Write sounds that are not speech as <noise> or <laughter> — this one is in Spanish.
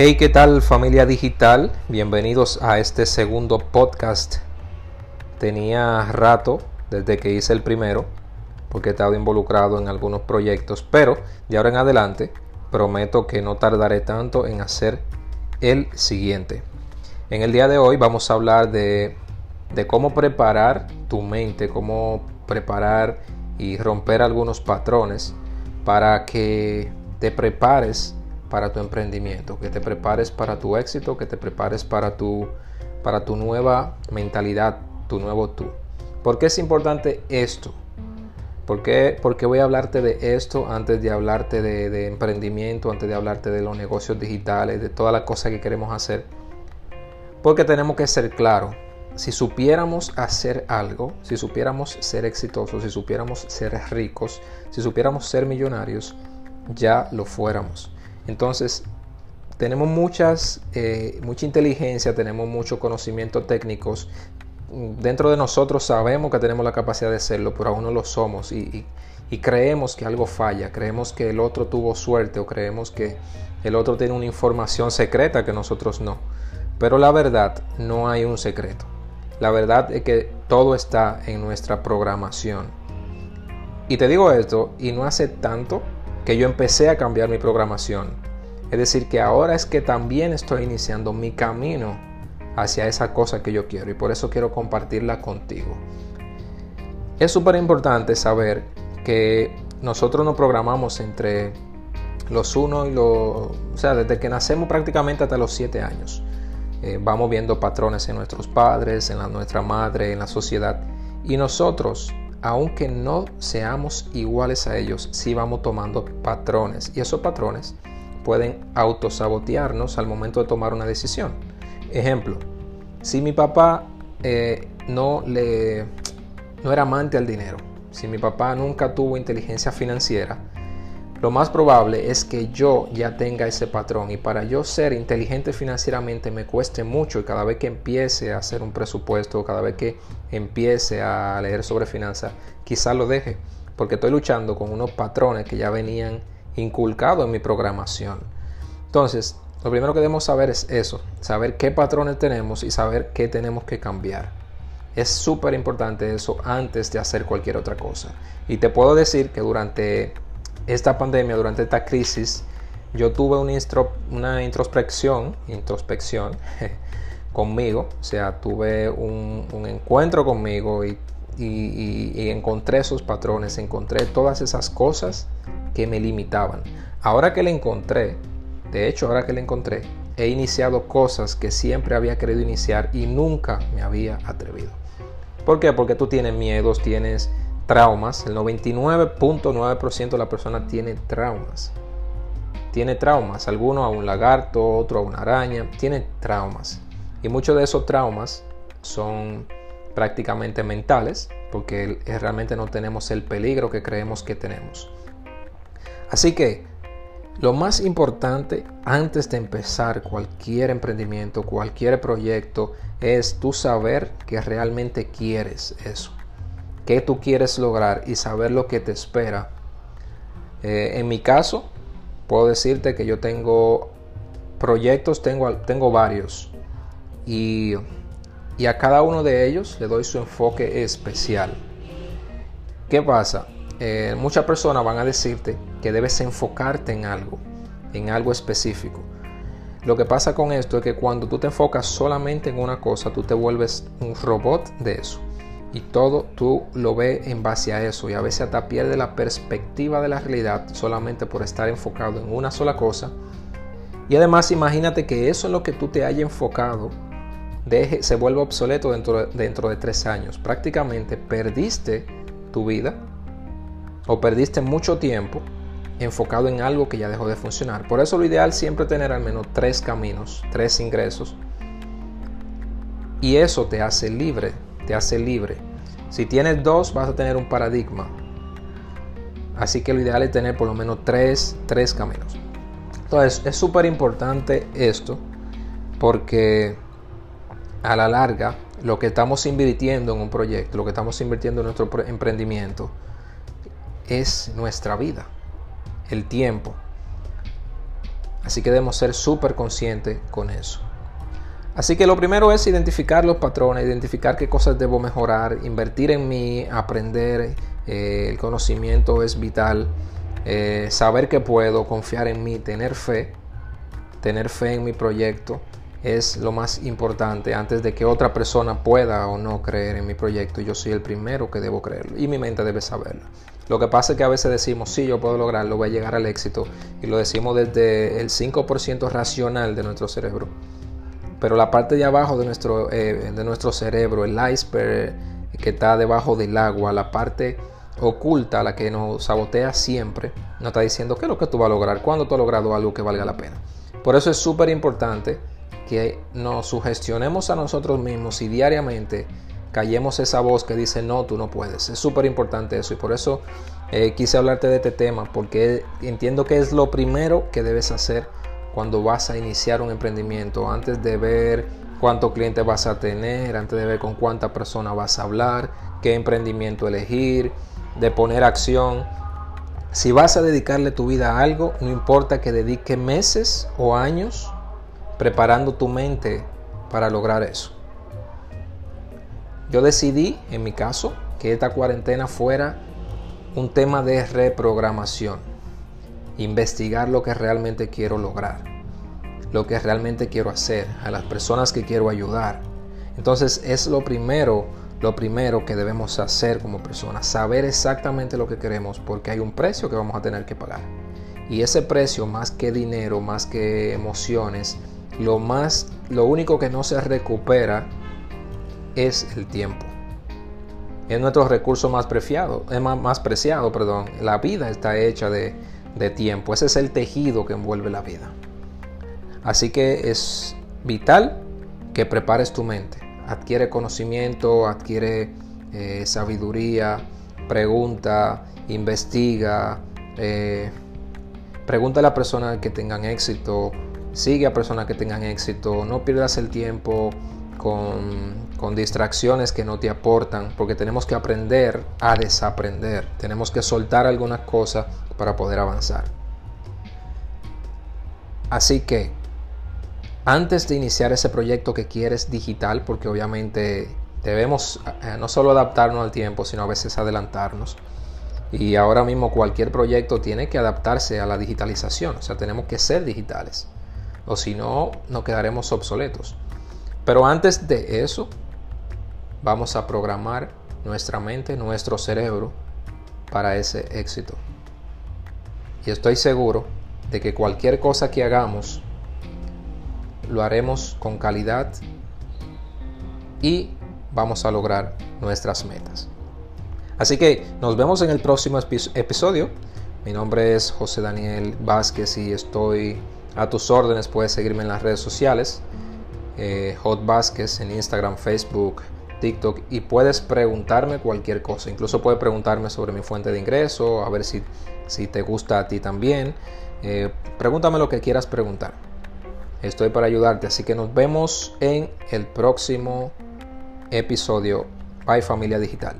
Hey, ¿qué tal familia digital? Bienvenidos a este segundo podcast. Tenía rato desde que hice el primero, porque he estado involucrado en algunos proyectos, pero de ahora en adelante prometo que no tardaré tanto en hacer el siguiente. En el día de hoy vamos a hablar de, de cómo preparar tu mente, cómo preparar y romper algunos patrones para que te prepares para tu emprendimiento, que te prepares para tu éxito, que te prepares para tu, para tu nueva mentalidad, tu nuevo tú. ¿Por qué es importante esto? ¿Por qué, voy a hablarte de esto antes de hablarte de, de, emprendimiento, antes de hablarte de los negocios digitales, de todas las cosas que queremos hacer? Porque tenemos que ser claros. Si supiéramos hacer algo, si supiéramos ser exitosos, si supiéramos ser ricos, si supiéramos ser millonarios, ya lo fuéramos. Entonces, tenemos muchas, eh, mucha inteligencia, tenemos muchos conocimientos técnicos. Dentro de nosotros sabemos que tenemos la capacidad de hacerlo, pero aún no lo somos y, creemos que algo falla, creemos que el otro tuvo suerte o creemos que el otro tiene una información secreta que nosotros no. Pero la verdad no hay un secreto. La verdad es que todo está en nuestra programación. Y te digo esto, y no hace tanto que yo empecé a cambiar mi programación. Es decir, que ahora es que también estoy iniciando mi camino hacia esa cosa que yo quiero y por eso quiero compartirla contigo. Es súper importante saber que nosotros nos programamos entre los uno y los... O sea, desde que nacemos prácticamente hasta los siete años. Eh, vamos viendo patrones en nuestros padres, en la, nuestra madre, en la sociedad. Y nosotros aunque no seamos iguales a ellos, sí vamos tomando patrones. Y esos patrones pueden autosabotearnos al momento de tomar una decisión. Ejemplo, si mi papá eh, no, le, no era amante al dinero, si mi papá nunca tuvo inteligencia financiera, lo más probable es que yo ya tenga ese patrón y para yo ser inteligente financieramente me cueste mucho y cada vez que empiece a hacer un presupuesto, cada vez que empiece a leer sobre finanzas, quizás lo deje porque estoy luchando con unos patrones que ya venían inculcados en mi programación. Entonces, lo primero que debemos saber es eso, saber qué patrones tenemos y saber qué tenemos que cambiar. Es súper importante eso antes de hacer cualquier otra cosa. Y te puedo decir que durante esta pandemia, durante esta crisis, yo tuve una, introspección, introspección <laughs> conmigo, o sea, tuve un, encuentro conmigo y, encontré esos patrones, encontré todas esas cosas que me limitaban. Ahora que le encontré, de hecho, ahora que le encontré, he iniciado cosas que siempre había querido iniciar y nunca me había atrevido. ¿Por qué? Porque tú tienes miedos, tienes traumas. El 99.9% de la persona tiene traumas. Tiene traumas. Alguno a un lagarto, otro a una araña. Tiene traumas. Y muchos de esos traumas son prácticamente mentales porque realmente no tenemos el peligro que creemos que tenemos. Así que lo más importante antes de empezar cualquier emprendimiento, cualquier proyecto, es tú saber que realmente quieres eso qué tú quieres lograr y saber lo que te espera. Eh, en mi caso, puedo decirte que yo tengo proyectos, tengo, tengo varios. Y, a cada uno de ellos le doy su enfoque especial. ¿Qué pasa? Eh, muchas personas van a decirte que debes enfocarte en algo, en algo específico. Lo que pasa con esto es que cuando tú te enfocas solamente en una cosa, tú te vuelves un robot de eso y todo tú lo ves en base a eso y a veces hasta pierde la perspectiva de la realidad solamente por estar enfocado en una sola cosa. Y además imagínate que eso en lo que tú te hayas enfocado deje, se vuelva obsoleto dentro, dentro de tres años. Prácticamente perdiste tu vida o perdiste mucho tiempo enfocado en algo que ya dejó de funcionar. Por eso lo ideal siempre tener al menos tres caminos, tres ingresos. Y eso te hace libre te hace libre. Si tienes dos, vas a tener un paradigma. Así que lo ideal es tener por lo menos tres, tres caminos. Entonces, es súper importante esto porque a la larga lo que estamos invirtiendo en un proyecto, lo que estamos invirtiendo en nuestro emprendimiento, es nuestra vida, el tiempo. Así que debemos ser súper conscientes con eso. Así que lo primero es identificar los patrones, identificar qué cosas debo mejorar, invertir en mí, aprender. Eh, el conocimiento es vital. Eh, saber que puedo, confiar en mí, tener fe, tener fe en mi proyecto es lo más importante antes de que otra persona pueda o no creer en mi proyecto. Yo soy el primero que debo creerlo y mi mente debe saberlo. Lo que pasa es que a veces decimos, sí, yo puedo lograrlo, voy a llegar al éxito y lo decimos desde el 5% racional de nuestro cerebro. Pero la parte de abajo de nuestro, eh, de nuestro cerebro, el iceberg que está debajo del agua, la parte oculta, la que nos sabotea siempre, nos está diciendo qué es lo que tú vas a lograr, cuándo tú has logrado algo que valga la pena. Por eso es súper importante que nos sugestionemos a nosotros mismos y diariamente callemos esa voz que dice no, tú no puedes. Es súper importante eso y por eso eh, quise hablarte de este tema porque entiendo que es lo primero que debes hacer cuando vas a iniciar un emprendimiento antes de ver cuántos clientes vas a tener, antes de ver con cuánta persona vas a hablar, qué emprendimiento elegir, de poner acción. Si vas a dedicarle tu vida a algo, no importa que dedique meses o años, preparando tu mente para lograr eso. Yo decidí, en mi caso, que esta cuarentena fuera un tema de reprogramación. Investigar lo que realmente quiero lograr, lo que realmente quiero hacer, a las personas que quiero ayudar. Entonces es lo primero, lo primero que debemos hacer como personas, saber exactamente lo que queremos porque hay un precio que vamos a tener que pagar. Y ese precio, más que dinero, más que emociones, lo más, lo único que no se recupera es el tiempo. Es nuestro recurso más preciado, es más, preciado, perdón. La vida está hecha de, de tiempo. Ese es el tejido que envuelve la vida. Así que es vital que prepares tu mente. Adquiere conocimiento, adquiere eh, sabiduría, pregunta, investiga, eh, pregunta a la persona que tengan éxito, Sigue a personas que tengan éxito. No pierdas el tiempo con, distracciones que no te aportan, porque tenemos que aprender a desaprender. Tenemos que soltar algunas cosas para poder avanzar. Así que, antes de iniciar ese proyecto que quieres digital, porque obviamente debemos eh, no solo adaptarnos al tiempo, sino a veces adelantarnos. Y ahora mismo cualquier proyecto tiene que adaptarse a la digitalización, o sea, tenemos que ser digitales o si no, nos quedaremos obsoletos. Pero antes de eso, vamos a programar nuestra mente, nuestro cerebro para ese éxito. Y estoy seguro de que cualquier cosa que hagamos, lo haremos con calidad y vamos a lograr nuestras metas. Así que nos vemos en el próximo episodio. Mi nombre es José Daniel Vázquez y estoy a tus órdenes. Puedes seguirme en las redes sociales, eh, Hot Vázquez en Instagram, Facebook, TikTok y puedes preguntarme cualquier cosa. Incluso puedes preguntarme sobre mi fuente de ingreso, a ver si, si te gusta a ti también. Eh, pregúntame lo que quieras preguntar. Estoy para ayudarte, así que nos vemos en el próximo episodio. Bye familia digital.